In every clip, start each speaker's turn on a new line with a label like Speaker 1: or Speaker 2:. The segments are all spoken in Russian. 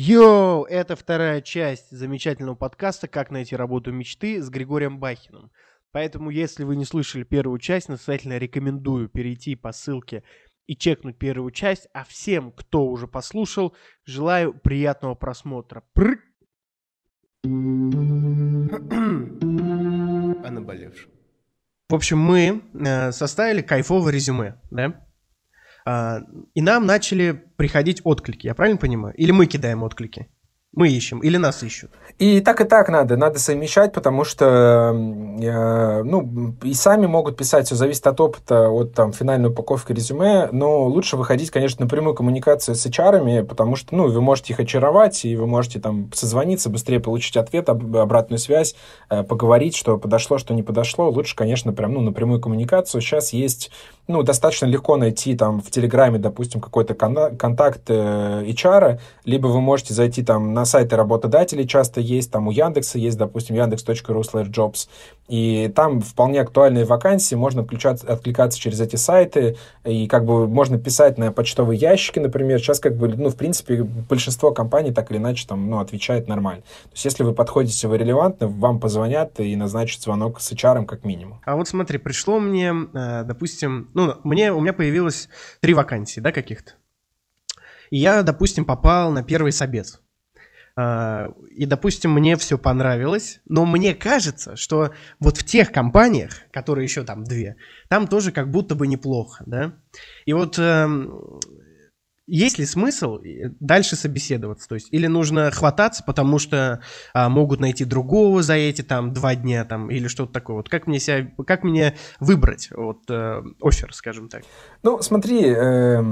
Speaker 1: Йоу, это вторая часть замечательного подкаста «Как найти работу мечты» с Григорием Бахиным. Поэтому, если вы не слышали первую часть, настоятельно рекомендую перейти по ссылке и чекнуть первую часть. А всем, кто уже послушал, желаю приятного просмотра. Прыг! О наболевшем. В общем, мы э, составили кайфовое резюме, да? А, и нам начали приходить отклики, я правильно понимаю? Или мы кидаем отклики? Мы ищем или нас ищут?
Speaker 2: И так и так надо, надо совмещать, потому что, э, ну, и сами могут писать, все зависит от опыта, от там финальной упаковки резюме, но лучше выходить, конечно, на прямую коммуникацию с HR, потому что, ну, вы можете их очаровать, и вы можете там созвониться, быстрее получить ответ, об, обратную связь, э, поговорить, что подошло, что не подошло. Лучше, конечно, прям, ну, на прямую коммуникацию. Сейчас есть, ну, достаточно легко найти там в Телеграме, допустим, какой-то контакт э, HR, либо вы можете зайти там на сайты работодателей часто есть, там у Яндекса есть, допустим, яндекс.ру slash jobs, и там вполне актуальные вакансии, можно отключаться, откликаться через эти сайты, и как бы можно писать на почтовые ящики, например, сейчас как бы, ну, в принципе, большинство компаний так или иначе там, ну, отвечает нормально. То есть, если вы подходите, вы релевантны, вам позвонят и назначат звонок с HR как минимум.
Speaker 1: А вот смотри, пришло мне, э, допустим, ну, мне, у меня появилось три вакансии, да, каких-то. И я, допустим, попал на первый собес. А, и, допустим, мне все понравилось, но мне кажется, что вот в тех компаниях, которые еще там две, там тоже как будто бы неплохо, да. И вот эм, есть ли смысл дальше собеседоваться? То есть, или нужно хвататься, потому что а, могут найти другого за эти там два дня там или что-то такое? Вот как мне себя, как мне выбрать вот э, офер, скажем так?
Speaker 2: Ну, смотри, э,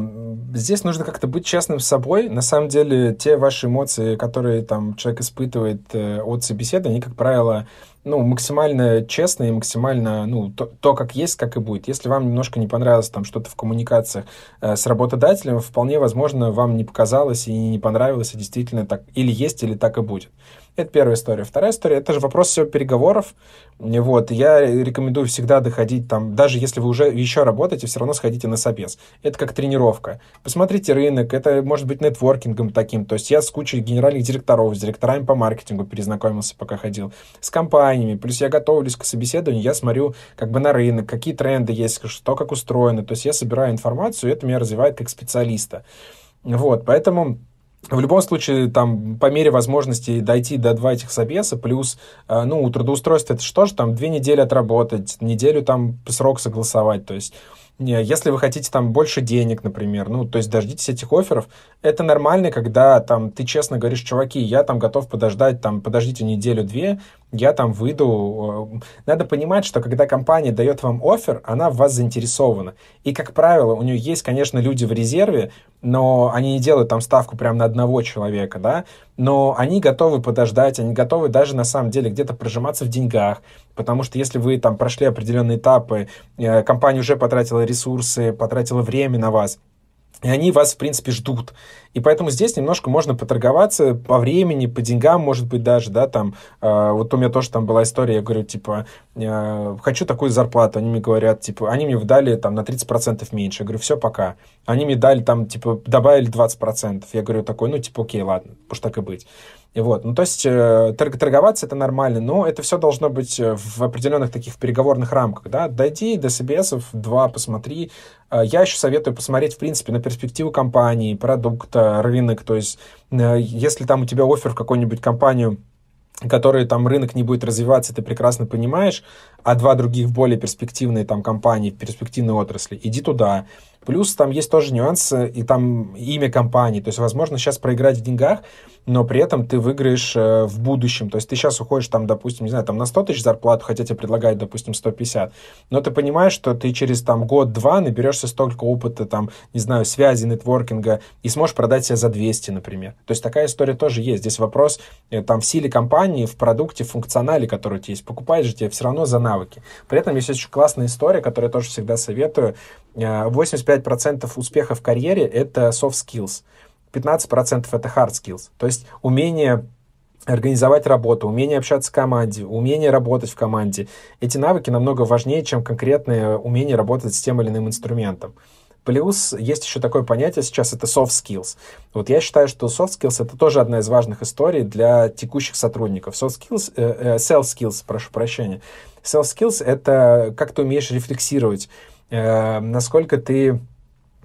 Speaker 2: здесь нужно как-то быть честным с собой. На самом деле, те ваши эмоции, которые там человек испытывает э, от собеседования, они, как правило, ну, максимально честно и максимально, ну, то, то, как есть, как и будет. Если вам немножко не понравилось там что-то в коммуникациях э, с работодателем, вполне возможно, вам не показалось и не понравилось, и действительно так или есть, или так и будет. Это первая история. Вторая история, это же вопрос все переговоров. Вот, я рекомендую всегда доходить там, даже если вы уже еще работаете, все равно сходите на собес. Это как тренировка. Посмотрите рынок, это может быть нетворкингом таким. То есть я с кучей генеральных директоров, с директорами по маркетингу перезнакомился, пока ходил, с компаниями. Плюс я готовлюсь к собеседованию, я смотрю как бы на рынок, какие тренды есть, что как устроено. То есть я собираю информацию, и это меня развивает как специалиста. Вот, поэтому в любом случае, там, по мере возможности дойти до два этих собеса, плюс, э, ну, трудоустройство, это что же, там, две недели отработать, неделю там срок согласовать, то есть если вы хотите там больше денег, например, ну, то есть дождитесь этих офферов, это нормально, когда там ты честно говоришь, чуваки, я там готов подождать, там, подождите неделю-две, я там выйду. Надо понимать, что когда компания дает вам офер, она в вас заинтересована. И, как правило, у нее есть, конечно, люди в резерве, но они не делают там ставку прямо на одного человека, да, но они готовы подождать, они готовы даже на самом деле где-то прожиматься в деньгах, потому что если вы там прошли определенные этапы, э, компания уже потратила ресурсы, потратила время на вас, и они вас, в принципе, ждут. И поэтому здесь немножко можно поторговаться по времени, по деньгам, может быть, даже, да, там, э, вот у меня тоже там была история, я говорю, типа, э, хочу такую зарплату, они мне говорят, типа, они мне дали там на 30% меньше, я говорю, все, пока. Они мне дали там, типа, добавили 20%, я говорю такой, ну, типа, окей, ладно, уж так и быть. И вот, ну, то есть э, торговаться это нормально, но это все должно быть э, в определенных таких переговорных рамках, да, дойди до CBS, два, посмотри. Э, я еще советую посмотреть, в принципе, на перспективу компании, продукта, рынок, то есть э, если там у тебя офер в какую-нибудь компанию, который там рынок не будет развиваться, ты прекрасно понимаешь, а два других более перспективные там компании, перспективные отрасли, иди туда. Плюс там есть тоже нюансы, и там имя компании, то есть, возможно, сейчас проиграть в деньгах, но при этом ты выиграешь э, в будущем. То есть ты сейчас уходишь там, допустим, не знаю, там на 100 тысяч зарплату, хотя тебе предлагают, допустим, 150, но ты понимаешь, что ты через там год-два наберешься столько опыта, там, не знаю, связи, нетворкинга, и сможешь продать себя за 200, например. То есть такая история тоже есть. Здесь вопрос э, там в силе компании, в продукте, в функционале, который у тебя есть. Покупаешь же тебе все равно за навыки. При этом есть очень классная история, которую я тоже всегда советую. 85% э, успеха в карьере — это soft skills. 15% это hard skills. То есть умение организовать работу, умение общаться в команде, умение работать в команде. Эти навыки намного важнее, чем конкретное умение работать с тем или иным инструментом. Плюс есть еще такое понятие сейчас, это soft skills. Вот я считаю, что soft skills это тоже одна из важных историй для текущих сотрудников. Soft skills, э, э, self skills, прошу прощения. Self skills это как ты умеешь рефлексировать, насколько ты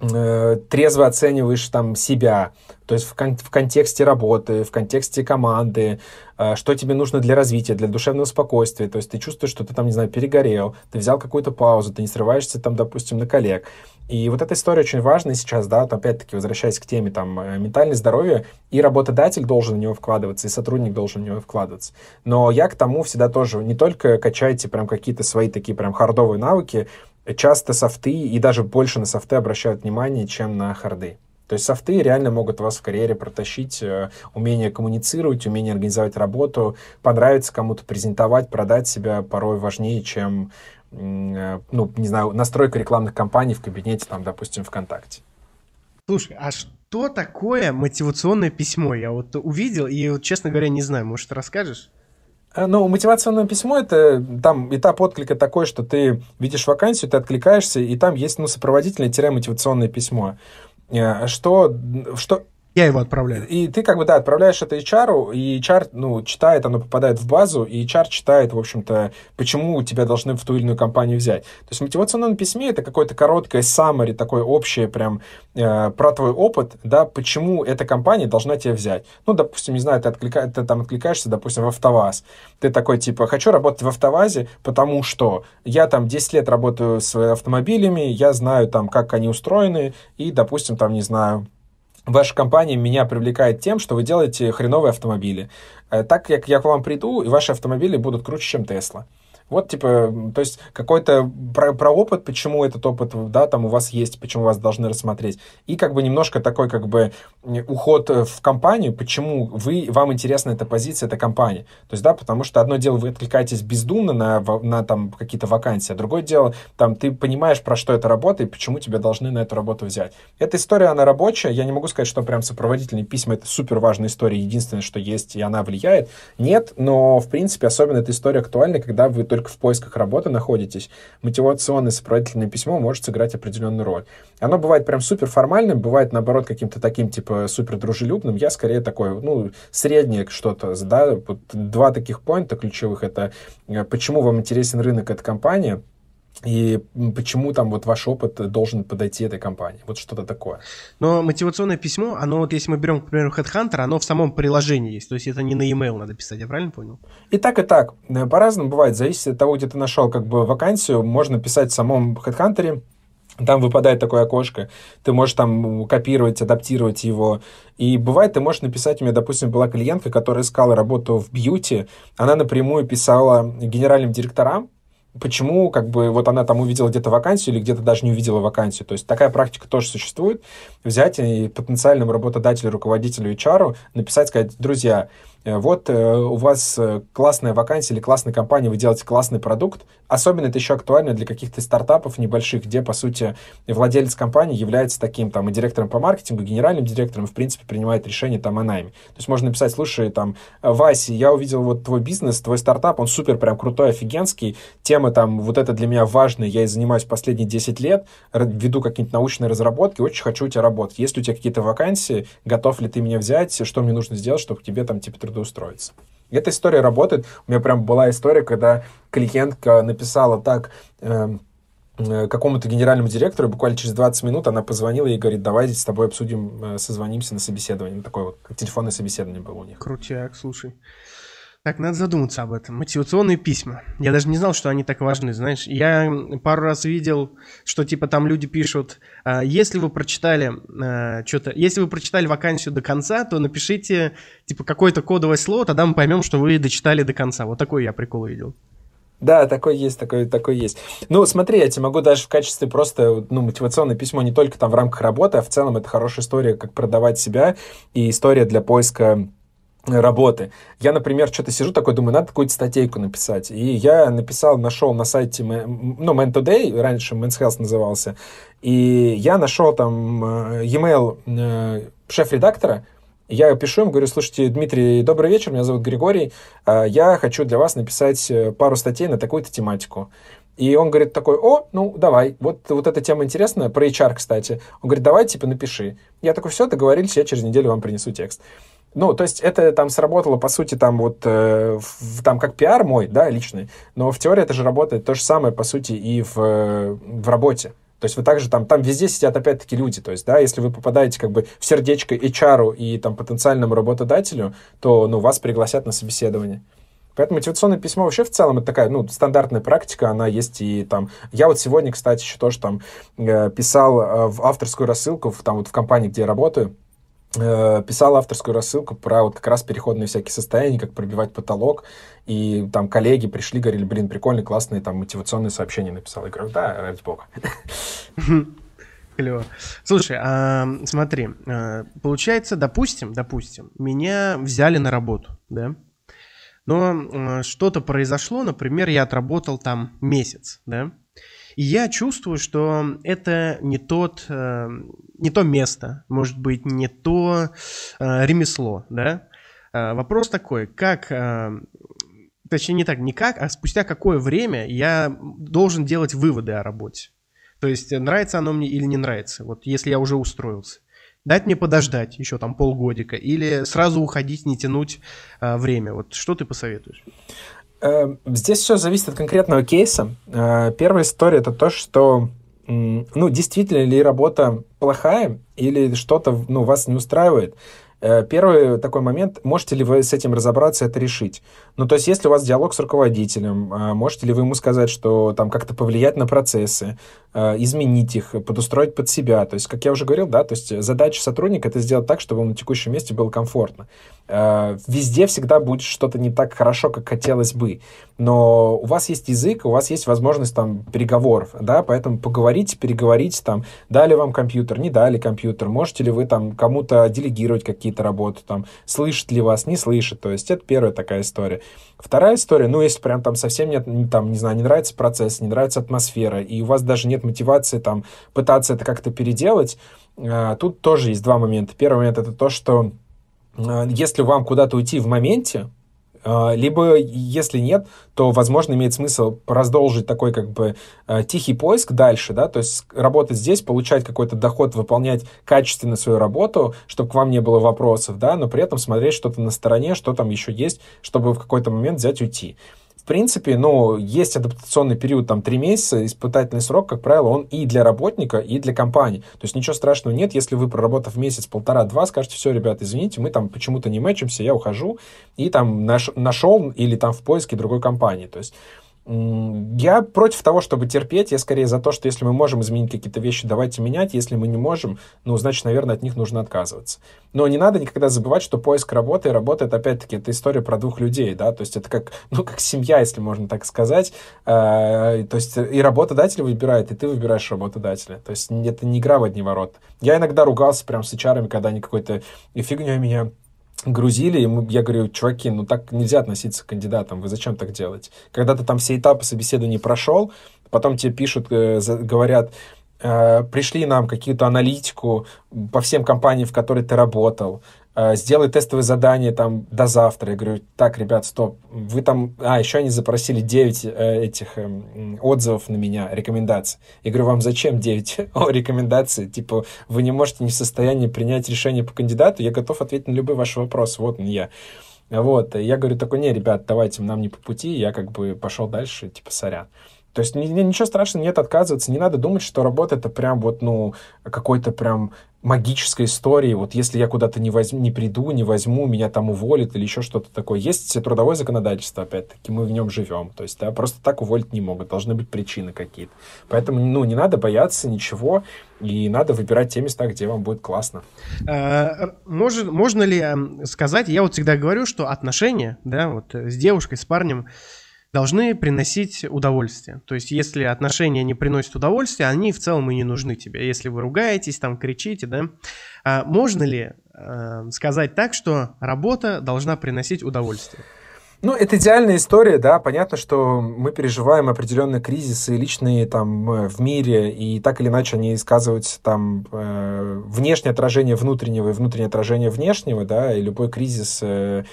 Speaker 2: э, трезво оцениваешь там себя, то есть в, кон- в контексте работы, в контексте команды, э, что тебе нужно для развития, для душевного спокойствия, то есть ты чувствуешь, что ты там, не знаю, перегорел, ты взял какую-то паузу, ты не срываешься там, допустим, на коллег. И вот эта история очень важная сейчас, да, вот опять-таки возвращаясь к теме там э, ментальное здоровье, и работодатель должен в него вкладываться, и сотрудник должен в него вкладываться. Но я к тому всегда тоже не только качайте прям какие-то свои такие прям хардовые навыки, часто софты и даже больше на софты обращают внимание, чем на харды. То есть софты реально могут вас в карьере протащить, э, умение коммуницировать, умение организовать работу, понравиться кому-то, презентовать, продать себя порой важнее, чем, э, ну, не знаю, настройка рекламных кампаний в кабинете, там, допустим, ВКонтакте.
Speaker 1: Слушай, а что такое мотивационное письмо? Я вот увидел и, вот, честно говоря, не знаю. Может, расскажешь?
Speaker 2: Э, ну, мотивационное письмо это там этап отклика такой, что ты видишь вакансию, ты откликаешься, и там есть ну, сопроводительное-мотивационное письмо. Э, что, что,
Speaker 1: я его отправляю.
Speaker 2: И ты как бы, да, отправляешь это HR, и HR, ну, читает, оно попадает в базу, и HR читает, в общем-то, почему тебя должны в ту или иную компанию взять. То есть в мотивационном письме это какое-то короткое summary, такое общее прям э, про твой опыт, да, почему эта компания должна тебя взять. Ну, допустим, не знаю, ты, отклика... ты там откликаешься, допустим, в АвтоВАЗ. Ты такой, типа, хочу работать в АвтоВАЗе, потому что я там 10 лет работаю с автомобилями, я знаю там, как они устроены, и, допустим, там, не знаю, ваша компания меня привлекает тем, что вы делаете хреновые автомобили. Э, так как я к вам приду, и ваши автомобили будут круче, чем Тесла. Вот, типа, то есть какой-то про, про опыт, почему этот опыт, да, там у вас есть, почему вас должны рассмотреть. И как бы немножко такой, как бы, уход в компанию, почему вы, вам интересна эта позиция, эта компания. То есть, да, потому что одно дело, вы откликаетесь бездумно на, на там какие-то вакансии, а другое дело, там, ты понимаешь, про что это работа и почему тебя должны на эту работу взять. Эта история, она рабочая, я не могу сказать, что прям сопроводительные письма, это супер важная история, единственное, что есть, и она влияет. Нет, но, в принципе, особенно эта история актуальна, когда вы только только в поисках работы находитесь, мотивационное сопроводительное письмо может сыграть определенную роль. Оно бывает прям супер формальным, бывает, наоборот, каким-то таким, типа, супер дружелюбным. Я скорее такой, ну, среднее что-то, да, вот два таких поинта ключевых, это э, почему вам интересен рынок, эта компания, и почему там вот ваш опыт должен подойти этой компании? Вот что-то такое.
Speaker 1: Но мотивационное письмо, оно вот если мы берем, к примеру, Headhunter, оно в самом приложении есть. То есть это не на e-mail надо писать, я правильно понял?
Speaker 2: И так, и так. Э, по-разному бывает. Зависит от того, где ты нашел как бы вакансию. Можно писать в самом Headhunter, там выпадает такое окошко, ты можешь там копировать, адаптировать его. И бывает, ты можешь написать, у меня, допустим, была клиентка, которая искала работу в бьюти, она напрямую писала генеральным директорам, почему как бы вот она там увидела где-то вакансию или где-то даже не увидела вакансию. То есть такая практика тоже существует. Взять и потенциальному работодателю, руководителю HR написать, сказать, друзья, вот э, у вас э, классная вакансия или классная компания, вы делаете классный продукт. Особенно это еще актуально для каких-то стартапов небольших, где, по сути, владелец компании является таким там и директором по маркетингу, и генеральным директором, и, в принципе, принимает решение там о найме. То есть можно написать, слушай, там, Вася, я увидел вот твой бизнес, твой стартап, он супер прям крутой, офигенский, тема там, вот это для меня важная, я и занимаюсь последние 10 лет, веду какие-то научные разработки, очень хочу у тебя работать. Есть у тебя какие-то вакансии, готов ли ты меня взять, что мне нужно сделать, чтобы тебе там, типа, трудоустроиться. И эта история работает. У меня прям была история, когда клиентка написала так эм, э, какому-то генеральному директору, буквально через 20 минут она позвонила и говорит, давайте с тобой обсудим, э, созвонимся на собеседовании. Такое вот, телефонное собеседование было у них.
Speaker 1: Крутяк, слушай. Так, надо задуматься об этом. Мотивационные письма. Я даже не знал, что они так важны, знаешь. Я пару раз видел, что типа там люди пишут, «А, если вы прочитали а, что-то, если вы прочитали вакансию до конца, то напишите типа какое-то кодовое слово, тогда мы поймем, что вы дочитали до конца. Вот такой я прикол видел.
Speaker 2: Да, такой есть, такой, такой есть. Ну, смотри, я тебе могу даже в качестве просто, ну, мотивационное письмо не только там в рамках работы, а в целом это хорошая история, как продавать себя и история для поиска работы. Я, например, что-то сижу такой, думаю, надо какую-то статейку написать. И я написал, нашел на сайте, ну, Man Today, раньше Men's Health назывался, и я нашел там э, e-mail э, шеф-редактора, Я пишу им, говорю, слушайте, Дмитрий, добрый вечер, меня зовут Григорий, а, я хочу для вас написать э, пару статей на такую-то тематику. И он говорит такой, о, ну, давай, вот, вот эта тема интересная, про HR, кстати. Он говорит, давай, типа, напиши. Я такой, все, договорились, я через неделю вам принесу текст. Ну, то есть это там сработало, по сути, там вот, э, в, там как пиар мой, да, личный, но в теории это же работает то же самое, по сути, и в, в работе. То есть вы также там, там везде сидят опять-таки люди. То есть, да, если вы попадаете как бы в сердечко HR и там потенциальному работодателю, то, ну, вас пригласят на собеседование. Поэтому мотивационное письмо вообще в целом это такая, ну, стандартная практика, она есть и там... Я вот сегодня, кстати, еще тоже там э, писал э, в авторскую рассылку, в, там вот в компании, где я работаю, Э, писал авторскую рассылку про вот как раз переходные всякие состояния, как пробивать потолок, и там коллеги пришли, говорили, блин, прикольные, классные там мотивационные сообщения написал. Я говорю, да, ради бога.
Speaker 1: Клево. Слушай, а, смотри, а, получается, допустим, допустим, меня взяли на работу, да? Но а, что-то произошло, например, я отработал там месяц, да? И я чувствую, что это не тот, э, не то место, может быть, не то э, ремесло, да. Э, вопрос такой, как, точнее не так, не как, а спустя какое время я должен делать выводы о работе. То есть нравится оно мне или не нравится, вот если я уже устроился. Дать мне подождать еще там полгодика или сразу уходить, не тянуть э, время. Вот что ты посоветуешь?
Speaker 2: Эм, здесь все зависит от конкретного кейса. Э, первая история это то, что ну, действительно ли работа плохая или что-то ну, вас не устраивает. Э, первый такой момент, можете ли вы с этим разобраться, это решить? Ну, то есть, если у вас диалог с руководителем, э, можете ли вы ему сказать, что там как-то повлиять на процессы, э, изменить их, подустроить под себя? То есть, как я уже говорил, да, то есть задача сотрудника это сделать так, чтобы ему на текущем месте было комфортно. Везде всегда будет что-то не так хорошо, как хотелось бы. Но у вас есть язык, у вас есть возможность там переговоров, да, поэтому поговорите, переговорите там, дали вам компьютер, не дали компьютер, можете ли вы там кому-то делегировать какие какие-то там, слышит ли вас, не слышит. То есть это первая такая история. Вторая история, ну, если прям там совсем нет, там, не знаю, не нравится процесс, не нравится атмосфера, и у вас даже нет мотивации там пытаться это как-то переделать, э, тут тоже есть два момента. Первый момент это то, что э, если вам куда-то уйти в моменте, либо, если нет, то, возможно, имеет смысл продолжить такой как бы а, тихий поиск дальше, да, то есть работать здесь, получать какой-то доход, выполнять качественно свою работу, чтобы к вам не было вопросов, да, но при этом смотреть что-то на стороне, что там еще есть, чтобы в какой-то момент взять уйти в принципе, ну, есть адаптационный период, там, три месяца, испытательный срок, как правило, он и для работника, и для компании. То есть ничего страшного нет, если вы, проработав месяц, полтора-два, скажете, все, ребят, извините, мы там почему-то не мэчимся, я ухожу, и там наш, нашел или там в поиске другой компании. То есть я против того, чтобы терпеть. Я скорее за то, что если мы можем изменить какие-то вещи, давайте менять. Если мы не можем, ну, значит, наверное, от них нужно отказываться. Но не надо никогда забывать, что поиск работы работает, опять-таки, это история про двух людей, да, то есть это как, ну, как семья, если можно так сказать. Э, то есть и работодатель выбирает, и ты выбираешь работодателя. То есть это не игра в одни ворота. Я иногда ругался прям с HR, когда они какой-то фигней меня грузили, и мы, я говорю, чуваки, ну так нельзя относиться к кандидатам, вы зачем так делаете? Когда ты там все этапы собеседования прошел, потом тебе пишут, э, говорят, э, пришли нам какую-то аналитику по всем компаниям, в которой ты работал, сделай тестовые задания там до завтра. Я говорю, так, ребят, стоп, вы там... А, еще они запросили 9 э, этих э, отзывов на меня, рекомендаций. Я говорю, вам зачем 9 о, рекомендаций? Типа, вы не можете не в состоянии принять решение по кандидату, я готов ответить на любой ваш вопрос, вот он я. Вот, я говорю такой, не, ребят, давайте, нам не по пути, я как бы пошел дальше, типа, сорян. То есть ничего страшного нет отказываться, не надо думать, что работа это прям вот, ну, какой-то прям магической истории, вот если я куда-то не, возьму, не приду, не возьму, меня там уволят или еще что-то такое. Есть трудовое законодательство, опять-таки, мы в нем живем. То есть, да, просто так уволить не могут, должны быть причины какие-то. Поэтому, ну, не надо бояться ничего, и надо выбирать те места, где вам будет классно.
Speaker 1: А, может, можно ли сказать, я вот всегда говорю, что отношения, да, вот с девушкой, с парнем, должны приносить удовольствие. То есть, если отношения не приносят удовольствия, они в целом и не нужны тебе. Если вы ругаетесь, там кричите, да. А можно ли э, сказать так, что работа должна приносить удовольствие?
Speaker 2: Ну, это идеальная история, да. Понятно, что мы переживаем определенные кризисы личные там э, в мире, и так или иначе они сказываются там э, внешнее отражение внутреннего и внутреннее отражение внешнего, да, и любой кризис э,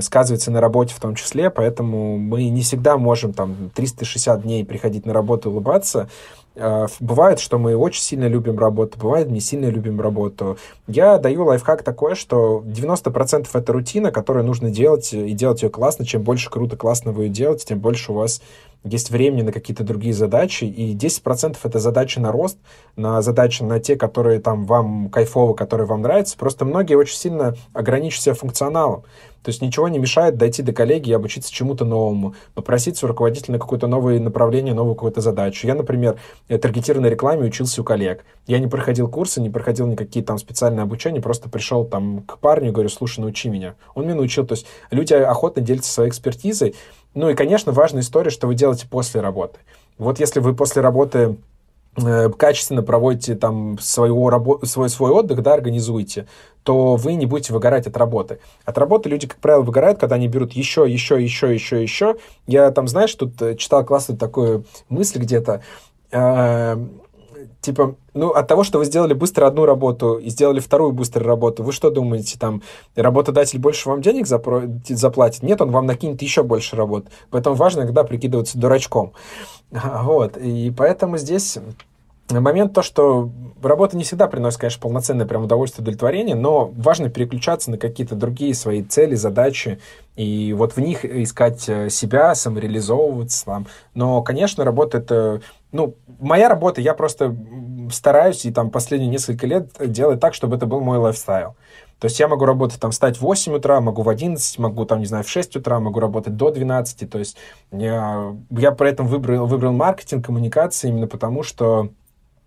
Speaker 2: сказывается на работе в том числе, поэтому мы не всегда можем там 360 дней приходить на работу улыбаться, а, бывает, что мы очень сильно любим работу, бывает, не сильно любим работу. Я даю лайфхак такой, что 90% это рутина, которую нужно делать, и делать ее классно. Чем больше круто, классно вы ее делаете, тем больше у вас есть времени на какие-то другие задачи, и 10% это задачи на рост, на задачи на те, которые там вам кайфово, которые вам нравятся. Просто многие очень сильно ограничивают себя функционалом. То есть ничего не мешает дойти до коллеги и обучиться чему-то новому, попросить у руководителя на какое-то новое направление, новую какую-то задачу. Я, например, таргетированной рекламе учился у коллег. Я не проходил курсы, не проходил никакие там специальные обучения, просто пришел там к парню и говорю, слушай, научи меня. Он меня научил. То есть люди охотно делятся своей экспертизой. Ну и, конечно, важная история, что вы делаете после работы. Вот если вы после работы Э, качественно проводите там своего рабо- свой, свой отдых, да, организуете, то вы не будете выгорать от работы. От работы люди, как правило, выгорают, когда они берут еще, еще, еще, еще, еще. Я там, знаешь, тут э, читал классную такую мысль где-то, э, типа, ну, от того, что вы сделали быстро одну работу и сделали вторую быструю работу, вы что думаете, там, работодатель больше вам денег запро- заплатит? Нет, он вам накинет еще больше работ. Поэтому важно иногда прикидываться дурачком. Вот, и поэтому здесь момент то, что работа не всегда приносит, конечно, полноценное прям удовольствие, удовлетворение, но важно переключаться на какие-то другие свои цели, задачи, и вот в них искать э, себя, самореализовываться. Там. Но, конечно, работа это... Ну, моя работа, я просто стараюсь и там последние несколько лет делать так, чтобы это был мой лайфстайл. То есть я могу работать там, встать в 8 утра, могу в 11, могу там, не знаю, в 6 утра, могу работать до 12. То есть я, я при этом выбрал, выбрал маркетинг, коммуникации именно потому, что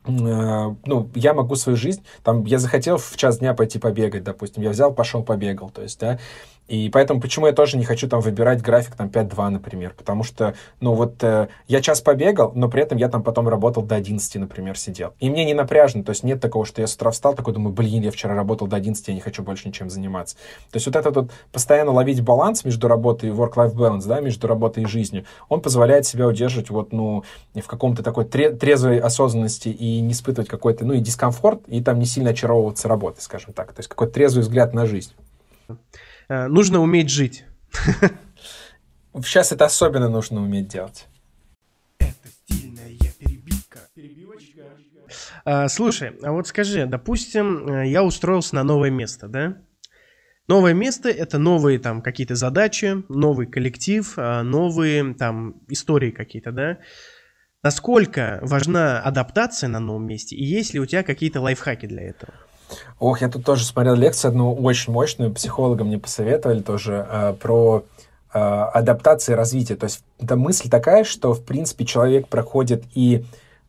Speaker 2: ну, я могу свою жизнь, там, я захотел в час дня пойти побегать, допустим, я взял, пошел, побегал, то есть, да, и поэтому почему я тоже не хочу там выбирать график там 5-2, например, потому что, ну вот э, я час побегал, но при этом я там потом работал до 11, например, сидел. И мне не напряжно, то есть нет такого, что я с утра встал, такой думаю, блин, я вчера работал до 11, я не хочу больше ничем заниматься. То есть вот этот вот постоянно ловить баланс между работой и work-life balance, да, между работой и жизнью, он позволяет себя удерживать вот, ну, в каком-то такой трезвой осознанности и не испытывать какой-то, ну, и дискомфорт, и там не сильно очаровываться работой, скажем так. То есть какой-то трезвый взгляд на жизнь.
Speaker 1: Э, нужно уметь жить.
Speaker 2: Сейчас это особенно нужно уметь делать. Это стильная
Speaker 1: перебивка. Перебивочка. А, слушай, а вот скажи, допустим, э, я устроился на новое место, да? Новое место — это новые там какие-то задачи, новый коллектив, новые там истории какие-то, да? Насколько важна адаптация на новом месте, и есть ли у тебя какие-то лайфхаки для этого?
Speaker 2: Ох, я тут тоже смотрел лекцию одну очень мощную, психологам мне посоветовали тоже, э, про э, адаптацию и развитие. То есть это мысль такая, что, в принципе, человек проходит и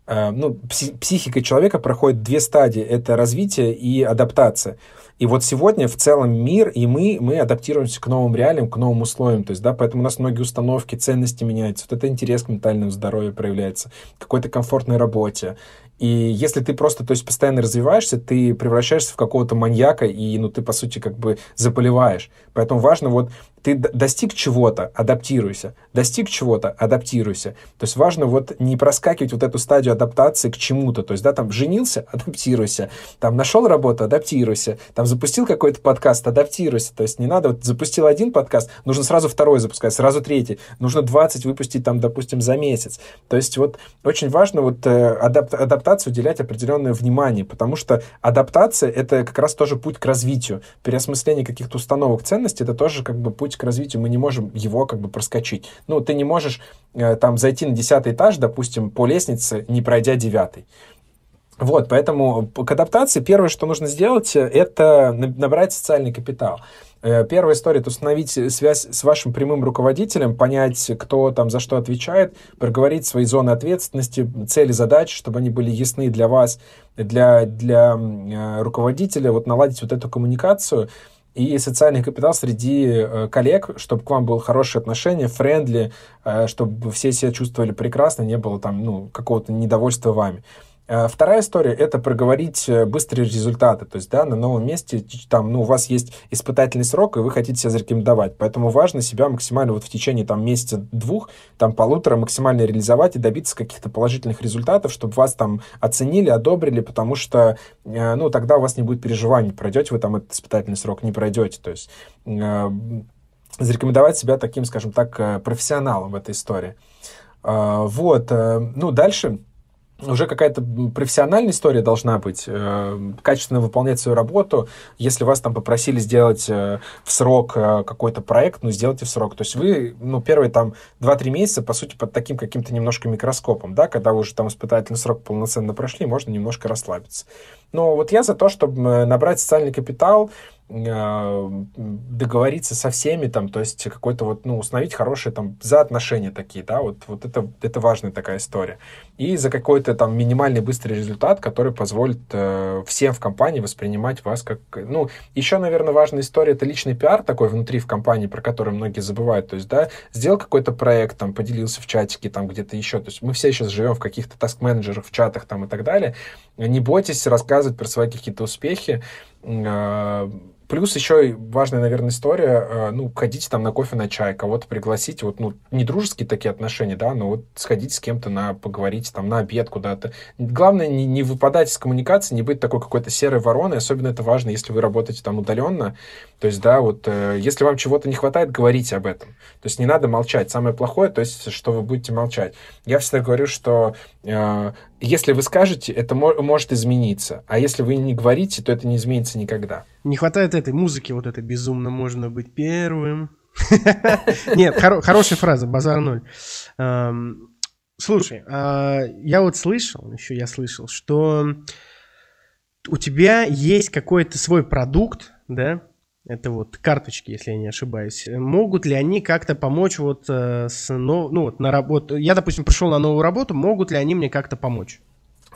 Speaker 2: э, ну, психика человека проходит две стадии. Это развитие и адаптация. И вот сегодня в целом мир и мы, мы адаптируемся к новым реалиям, к новым условиям. То есть, да, поэтому у нас многие установки, ценности меняются. Вот это интерес к ментальному здоровью проявляется, какой-то комфортной работе. И если ты просто, то есть, постоянно развиваешься, ты превращаешься в какого-то маньяка, и, ну, ты, по сути, как бы заболеваешь. Поэтому важно вот ты достиг чего-то, адаптируйся. Достиг чего-то, адаптируйся. То есть важно вот не проскакивать вот эту стадию адаптации к чему-то. То есть, да, там женился, адаптируйся. Там нашел работу, адаптируйся. Там запустил какой-то подкаст, адаптируйся. То есть не надо, вот запустил один подкаст, нужно сразу второй запускать, сразу третий. Нужно 20 выпустить там, допустим, за месяц. То есть вот очень важно вот э, адап адаптации уделять определенное внимание, потому что адаптация — это как раз тоже путь к развитию. Переосмысление каких-то установок ценностей — это тоже как бы путь к развитию, мы не можем его как бы проскочить. Ну, ты не можешь э, там зайти на десятый этаж, допустим, по лестнице, не пройдя девятый. Вот, поэтому к адаптации первое, что нужно сделать, это набрать социальный капитал. Э, первая история – это установить связь с вашим прямым руководителем, понять, кто там за что отвечает, проговорить свои зоны ответственности, цели, задачи, чтобы они были ясны для вас, для, для э, руководителя, вот наладить вот эту коммуникацию – и социальный капитал среди э, коллег, чтобы к вам было хорошее отношение, френдли, э, чтобы все себя чувствовали прекрасно, не было там, ну, какого-то недовольства вами. Э, вторая история – это проговорить э, быстрые результаты. То есть, да, на новом месте там, ну, у вас есть испытательный срок, и вы хотите себя зарекомендовать. Поэтому важно себя максимально вот в течение там месяца-двух, там полутора максимально реализовать и добиться каких-то положительных результатов, чтобы вас там оценили, одобрили, потому что, э, ну, тогда у вас не будет переживаний, пройдете вы там этот испытательный срок, не пройдете. То есть зарекомендовать себя таким, скажем так, профессионалом в этой истории. Вот, ну, дальше уже какая-то профессиональная история должна быть, э, качественно выполнять свою работу. Если вас там попросили сделать э, в срок э, какой-то проект, ну, сделайте в срок. То есть вы, ну, первые там 2-3 месяца, по сути, под таким каким-то немножко микроскопом, да, когда вы уже там испытательный срок полноценно прошли, можно немножко расслабиться. Но вот я за то, чтобы набрать социальный капитал, договориться со всеми, там, то есть какой-то вот, ну, установить хорошие там за отношения такие, да, вот, вот это, это важная такая история. И за какой-то там минимальный быстрый результат, который позволит э, всем в компании воспринимать вас как, ну, еще, наверное, важная история, это личный пиар такой внутри в компании, про который многие забывают, то есть, да, сделал какой-то проект, там, поделился в чатике, там, где-то еще, то есть мы все сейчас живем в каких-то таск-менеджерах, в чатах, там, и так далее, не бойтесь рассказывать про свои какие-то успехи, э, Плюс еще важная, наверное, история, э, ну, ходите там на кофе, на чай, кого-то пригласите, вот, ну, не дружеские такие отношения, да, но вот сходите с кем-то на, поговорить там на обед куда-то. Главное, не, не выпадать из коммуникации, не быть такой какой-то серой вороной, особенно это важно, если вы работаете там удаленно, то есть, да, вот, э, если вам чего-то не хватает, говорите об этом. То есть, не надо молчать. Самое плохое, то есть, что вы будете молчать. Я всегда говорю, что э, если вы скажете, это мо- может измениться, а если вы не говорите, то это не изменится никогда.
Speaker 1: Не хватает этой музыки, вот это безумно можно быть первым. Нет, хорошая фраза, базар ноль. Слушай, а, я вот слышал, еще я слышал, что у тебя есть какой-то свой продукт, да, это вот карточки, если я не ошибаюсь. Могут ли они как-то помочь вот э, с, ну, ну вот на работу? Я, допустим, пришел на новую работу, могут ли они мне как-то помочь?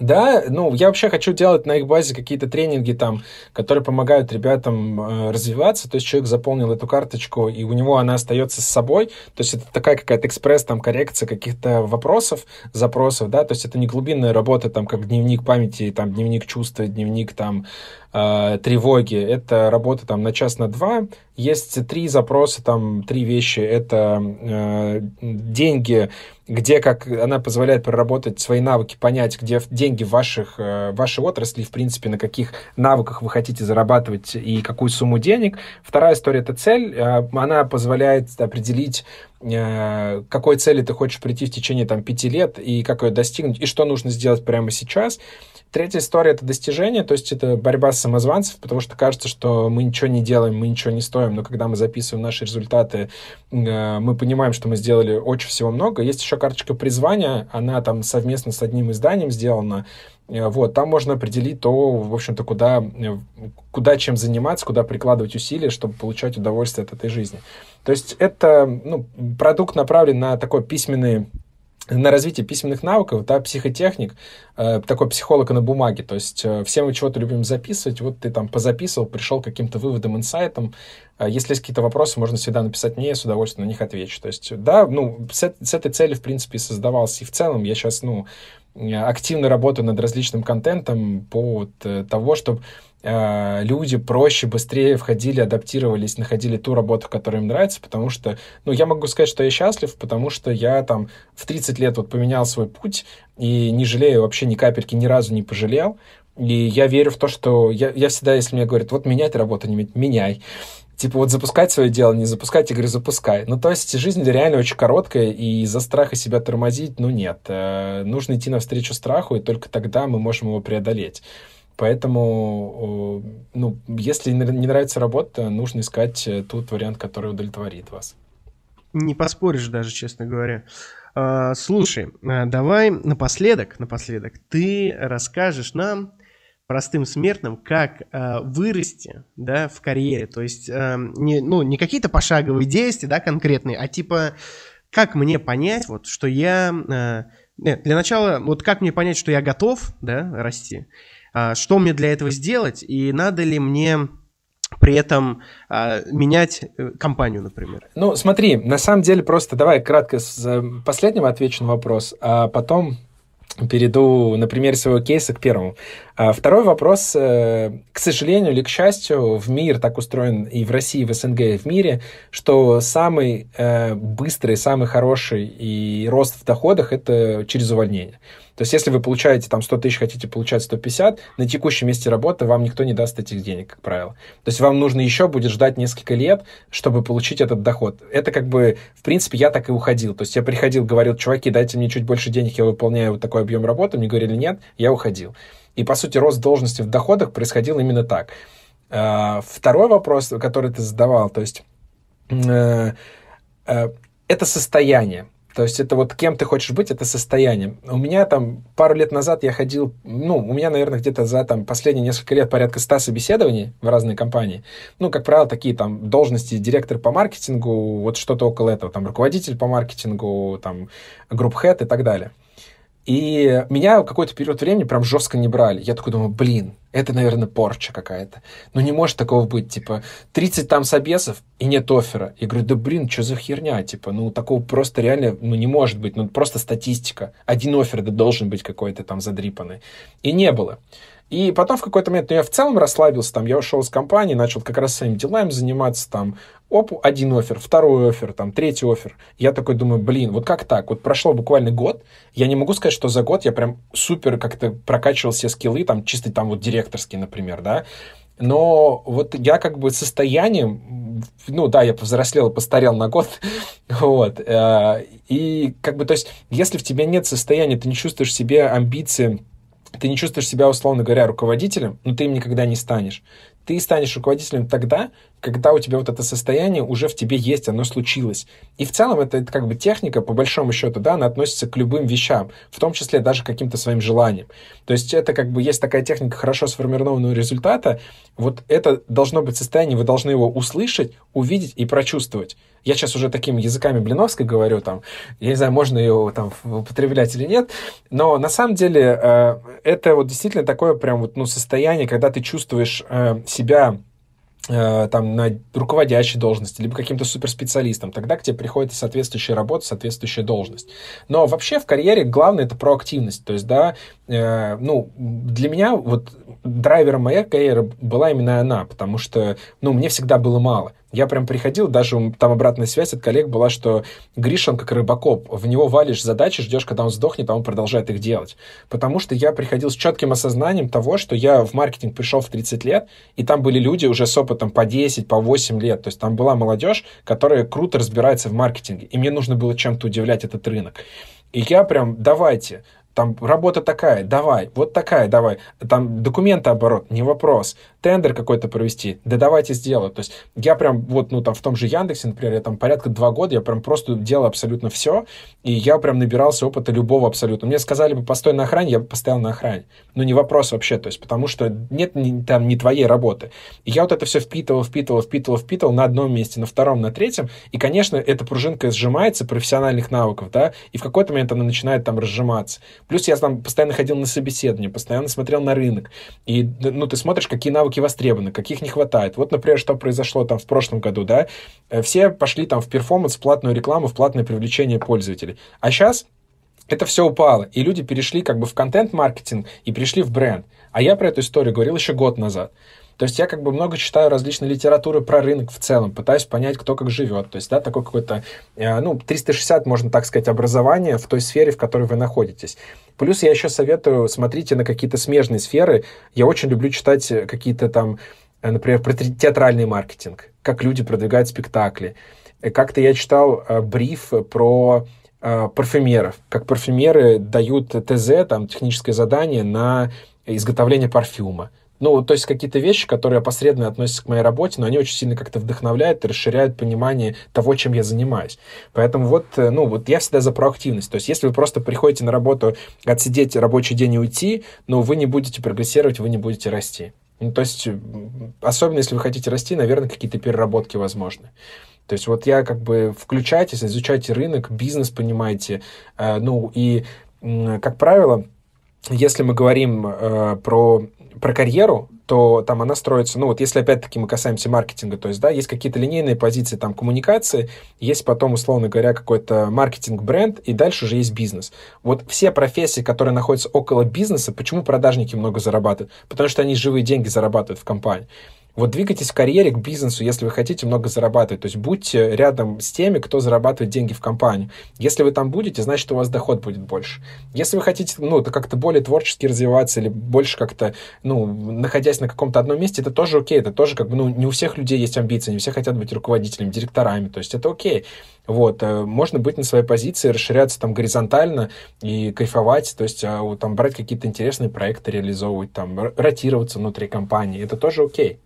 Speaker 2: Да, ну, я вообще хочу делать на их базе какие-то тренинги там, которые помогают ребятам э, развиваться. То есть человек заполнил эту карточку, и у него она остается с собой. То есть это такая какая-то экспресс, там, коррекция каких-то вопросов, запросов, да. То есть это не глубинная работа, там, как дневник памяти, там, дневник чувства, дневник, там, э, тревоги. Это работа, там, на час, на два. Есть три запроса, там, три вещи. Это э, деньги, где как она позволяет проработать свои навыки, понять, где деньги в ваших, э, вашей отрасли, в принципе, на каких навыках вы хотите зарабатывать и какую сумму денег. Вторая история — это цель. Э, она позволяет определить, э, к какой цели ты хочешь прийти в течение там, пяти лет и как ее достигнуть, и что нужно сделать прямо сейчас. Третья история — это достижение, то есть это борьба с самозванцев, потому что кажется, что мы ничего не делаем, мы ничего не стоим, но когда мы записываем наши результаты, э, мы понимаем, что мы сделали очень всего много. Есть еще карточка призвания, она там совместно с одним изданием сделана, э, вот, там можно определить то, в общем-то, куда, э, куда чем заниматься, куда прикладывать усилия, чтобы получать удовольствие от этой жизни. То есть это ну, продукт направлен на такой письменный на развитие письменных навыков, да, психотехник, э, такой психолог на бумаге, то есть э, все мы чего-то любим записывать, вот ты там позаписывал, пришел к каким-то выводам, инсайтам, э, если есть какие-то вопросы, можно всегда написать мне, я с удовольствием на них отвечу, то есть, да, ну, с, с этой целью, в принципе, создавался, и в целом я сейчас, ну, активно работаю над различным контентом по вот, э, того, чтобы э, люди проще, быстрее входили, адаптировались, находили ту работу, которая им нравится, потому что, ну, я могу сказать, что я счастлив, потому что я там в 30 лет вот поменял свой путь и не жалею вообще ни капельки, ни разу не пожалел. И я верю в то, что я, я всегда, если мне говорят, вот менять работу, не меняй типа вот запускать свое дело, не запускать, я говорю, запускай. Ну, то есть жизнь реально очень короткая, и из-за страха себя тормозить, ну, нет. Э, нужно идти навстречу страху, и только тогда мы можем его преодолеть. Поэтому, ну, если не нравится работа, нужно искать э, тот вариант, который удовлетворит вас.
Speaker 1: Не поспоришь даже, честно говоря. А, слушай, а, давай напоследок, напоследок, ты расскажешь нам, простым смертным, как э, вырасти, да, в карьере. То есть, э, не, ну, не какие-то пошаговые действия, да, конкретные, а типа, как мне понять, вот, что я... Э, нет, для начала, вот как мне понять, что я готов, да, расти, что мне для этого сделать, и надо ли мне при этом э, менять компанию, например?
Speaker 2: Ну, смотри, на самом деле просто давай кратко с последнего отвечу на вопрос, а потом перейду на примере своего кейса к первому. А второй вопрос. Э, к сожалению или к счастью, в мир так устроен и в России, и в СНГ, и в мире, что самый э, быстрый, самый хороший и рост в доходах – это через увольнение. То есть, если вы получаете там 100 тысяч, хотите получать 150, на текущем месте работы вам никто не даст этих денег, как правило. То есть, вам нужно еще будет ждать несколько лет, чтобы получить этот доход. Это как бы, в принципе, я так и уходил. То есть, я приходил, говорил, чуваки, дайте мне чуть больше денег, я выполняю вот такой объем работы. Мне говорили, нет, я уходил. И, по сути, рост должности в доходах происходил именно так. А, второй вопрос, который ты задавал, то есть, э, э, это состояние. То есть это вот кем ты хочешь быть, это состояние. У меня там пару лет назад я ходил, ну, у меня, наверное, где-то за там последние несколько лет порядка 100 собеседований в разные компании. Ну, как правило, такие там должности директор по маркетингу, вот что-то около этого, там руководитель по маркетингу, там group head и так далее. И меня какой-то период времени прям жестко не брали. Я такой думаю, блин, это, наверное, порча какая-то. Ну, не может такого быть, типа, 30 там собесов и нет оффера. Я говорю, да блин, что за херня, типа, ну, такого просто реально, ну, не может быть, ну, просто статистика. Один оффер да должен быть какой-то там задрипанный. И не было. И потом в какой-то момент, ну, я в целом расслабился, там, я ушел из компании, начал как раз своими делами заниматься, там, оп, один офер, второй офер, там, третий офер. Я такой думаю, блин, вот как так? Вот прошло буквально год, я не могу сказать, что за год я прям супер как-то прокачивал все скиллы, там, чисто там вот директорские, например, да, но вот я как бы состоянием, ну да, я повзрослел, постарел на год, вот, э, и как бы, то есть, если в тебе нет состояния, ты не чувствуешь себе амбиции, ты не чувствуешь себя, условно говоря, руководителем, но ты им никогда не станешь. Ты станешь руководителем тогда, когда у тебя вот это состояние уже в тебе есть, оно случилось. И в целом это, это как бы техника, по большому счету, да, она относится к любым вещам, в том числе даже к каким-то своим желаниям. То есть это как бы есть такая техника хорошо сформированного результата, вот это должно быть состояние, вы должны его услышать, увидеть и прочувствовать. Я сейчас уже такими языками Блиновской говорю, там, я не знаю, можно ее там употреблять или нет, но на самом деле э, это вот действительно такое прям вот, ну, состояние, когда ты чувствуешь э, себя там на руководящей должности, либо каким-то суперспециалистом, тогда к тебе приходит соответствующая работа, соответствующая должность. Но вообще в карьере главное это проактивность. То есть, да, э, ну, для меня вот драйвером моей карьеры была именно она, потому что, ну, мне всегда было мало. Я прям приходил, даже там обратная связь от коллег была, что Гриша, он как рыбакоп, в него валишь задачи, ждешь, когда он сдохнет, а он продолжает их делать. Потому что я приходил с четким осознанием того, что я в маркетинг пришел в 30 лет, и там были люди уже с опытом по 10, по 8 лет. То есть там была молодежь, которая круто разбирается в маркетинге, и мне нужно было чем-то удивлять этот рынок. И я прям, давайте, там работа такая, давай, вот такая, давай, там документы оборот, не вопрос, тендер какой-то провести, да давайте сделаю. То есть я прям вот, ну там в том же Яндексе, например, я там порядка два года, я прям просто делал абсолютно все, и я прям набирался опыта любого абсолютно. Мне сказали бы, постой на охране, я бы постоял на охране. Ну не вопрос вообще, то есть потому что нет ни, там не твоей работы. И я вот это все впитывал, впитывал, впитывал, впитывал на одном месте, на втором, на третьем, и, конечно, эта пружинка сжимается профессиональных навыков, да, и в какой-то момент она начинает там разжиматься. Плюс я там постоянно ходил на собеседование, постоянно смотрел на рынок. И, ну, ты смотришь, какие навыки востребованы, каких не хватает. Вот, например, что произошло там в прошлом году, да? Э, все пошли там в перформанс, в платную рекламу, в платное привлечение пользователей. А сейчас это все упало, и люди перешли как бы в контент-маркетинг и перешли в бренд. А я про эту историю говорил еще год назад. То есть я как бы много читаю различной литературы про рынок в целом, пытаюсь понять, кто как живет. То есть, да, такой какой-то, э, ну, 360, можно так сказать, образование в той сфере, в которой вы находитесь. Плюс я еще советую, смотрите на какие-то смежные сферы. Я очень люблю читать какие-то там, э, например, про театральный маркетинг, как люди продвигают спектакли. Э, как-то я читал бриф про парфюмеров, как парфюмеры дают ТЗ, там, техническое задание на изготовление парфюма. Ну, то есть какие-то вещи, которые опосредованно относятся к моей работе, но они очень сильно как-то вдохновляют и расширяют понимание того, чем я занимаюсь. Поэтому вот, э, ну, вот я всегда за проактивность. То есть если вы просто приходите на работу, отсидеть рабочий день и уйти, но вы не будете прогрессировать, вы не будете расти. Ну, то есть, особенно если вы хотите расти, наверное, какие-то переработки возможны. То есть вот я как бы включайтесь, изучайте рынок, бизнес понимаете. Э, ну и, как правило, если мы говорим э, про про карьеру, то там она строится, ну вот если опять-таки мы касаемся маркетинга, то есть, да, есть какие-то линейные позиции там коммуникации, есть потом, условно говоря, какой-то маркетинг-бренд, и дальше уже есть бизнес. Вот все профессии, которые находятся около бизнеса, почему продажники много зарабатывают? Потому что они живые деньги зарабатывают в компании. Вот двигайтесь в карьере к бизнесу, если вы хотите много зарабатывать. То есть будьте рядом с теми, кто зарабатывает деньги в компанию. Если вы там будете, значит, у вас доход будет больше. Если вы хотите, ну, как-то более творчески развиваться или больше как-то, ну, находясь на каком-то одном месте, это тоже окей. Это тоже как бы, ну, не у всех людей есть амбиции, не все хотят быть руководителями, директорами. То есть это окей. Вот, э, можно быть на своей позиции, расширяться там горизонтально и кайфовать, то есть а, там брать какие-то интересные проекты, реализовывать, там ротироваться внутри компании, это тоже окей.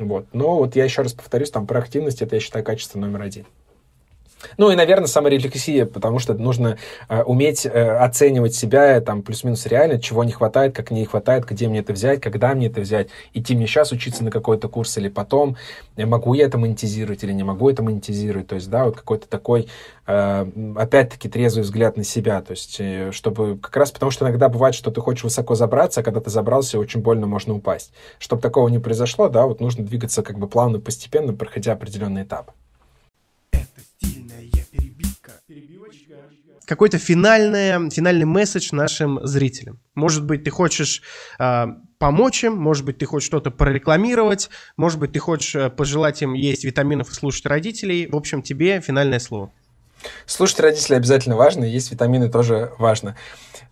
Speaker 2: Вот. Но вот я еще раз повторюсь, там про активность, это, я считаю, качество номер один. Ну и, наверное, саморефлексия, потому что нужно э, уметь э, оценивать себя там плюс-минус реально, чего не хватает, как не хватает, где мне это взять, когда мне это взять, идти мне сейчас учиться на какой-то курс или потом, могу я это монетизировать или не могу это монетизировать, то есть, да, вот какой-то такой, э, опять-таки, трезвый взгляд на себя, то есть, э, чтобы как раз потому, что иногда бывает, что ты хочешь высоко забраться, а когда ты забрался, очень больно можно упасть. Чтобы такого не произошло, да, вот нужно двигаться как бы плавно, постепенно, проходя определенный этап.
Speaker 1: Какой-то финальный, финальный месседж нашим зрителям. Может быть, ты хочешь э, помочь им, может быть, ты хочешь что-то прорекламировать, может быть, ты хочешь э, пожелать им есть витаминов и слушать родителей. В общем, тебе финальное слово.
Speaker 2: Слушать родителей обязательно важно, есть витамины тоже важно.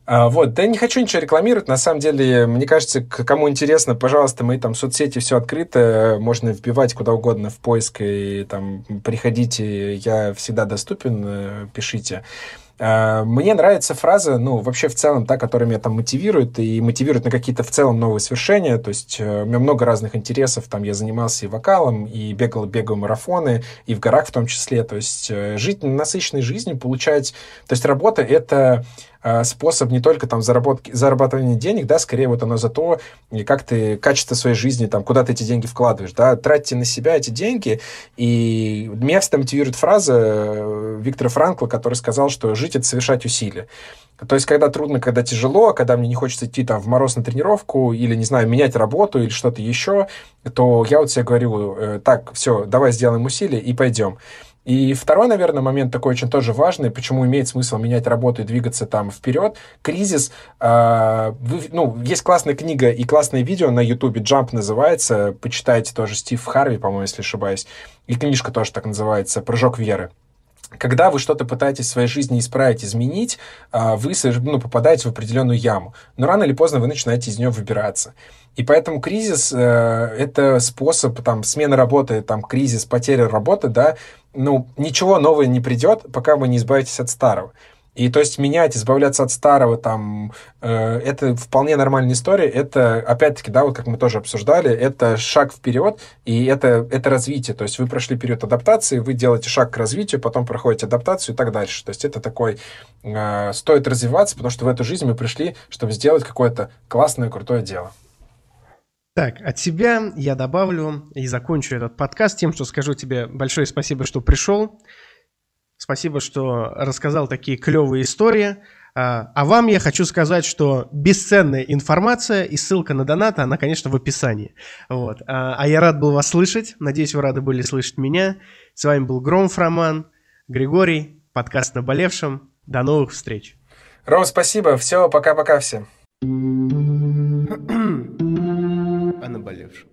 Speaker 2: А, вот, да я не хочу ничего рекламировать, на самом деле, мне кажется, кому интересно, пожалуйста, мои там соцсети, все открыто, можно вбивать куда угодно в поиск и там приходите, я всегда доступен, э, пишите. Э, мне нравится фраза, ну, вообще в целом та, которая меня там мотивирует и мотивирует на какие-то в целом новые свершения. То есть э, у меня много разных интересов. Там я занимался и вокалом, и бегал, бегал марафоны, и в горах в том числе. То есть э, жить насыщенной жизнью, получать... То есть работа — это способ не только там заработки, зарабатывания денег, да, скорее вот оно за то, как ты качество своей жизни, там, куда ты эти деньги вкладываешь, да, тратьте на себя эти деньги, и всегда мотивирует фраза э, Виктора Франкла, который сказал, что жить — это совершать усилия. То есть, когда трудно, когда тяжело, когда мне не хочется идти там в мороз на тренировку или, не знаю, менять работу или что-то еще, то я вот себе говорю, э, так, все, давай сделаем усилия и пойдем. И второй, наверное, момент такой очень тоже важный, почему имеет смысл менять работу и двигаться там вперед. Кризис, э, вы, ну, есть классная книга и классное видео на ютубе, Jump называется, почитайте тоже Стив Харви, по-моему, если ошибаюсь, и книжка тоже так называется, «Прыжок веры» когда вы что-то пытаетесь в своей жизни исправить, изменить, а, вы ну, попадаете в определенную яму. Но рано или поздно вы начинаете из нее выбираться. И поэтому кризис э, — это способ, там, смена работы, там, кризис, потеря работы, да, ну, ничего нового не придет, пока вы не избавитесь от старого. И то есть менять, избавляться от старого, там, э, это вполне нормальная история. Это, опять-таки, да, вот как мы тоже обсуждали, это шаг вперед, и это, это развитие. То есть вы прошли период адаптации, вы делаете шаг к развитию, потом проходите адаптацию и так дальше. То есть это такой, э, стоит развиваться, потому что в эту жизнь мы пришли, чтобы сделать какое-то классное, крутое дело.
Speaker 1: Так, от себя я добавлю и закончу этот подкаст тем, что скажу тебе большое спасибо, что пришел. Спасибо, что рассказал такие клевые истории. А, а вам я хочу сказать, что бесценная информация и ссылка на донат, она, конечно, в описании. Вот. А, а я рад был вас слышать. Надеюсь, вы рады были слышать меня. С вами был Громов Роман, Григорий, подкаст «Наболевшим». До новых встреч.
Speaker 2: Ром, спасибо. Все, пока-пока всем. о наболевшем.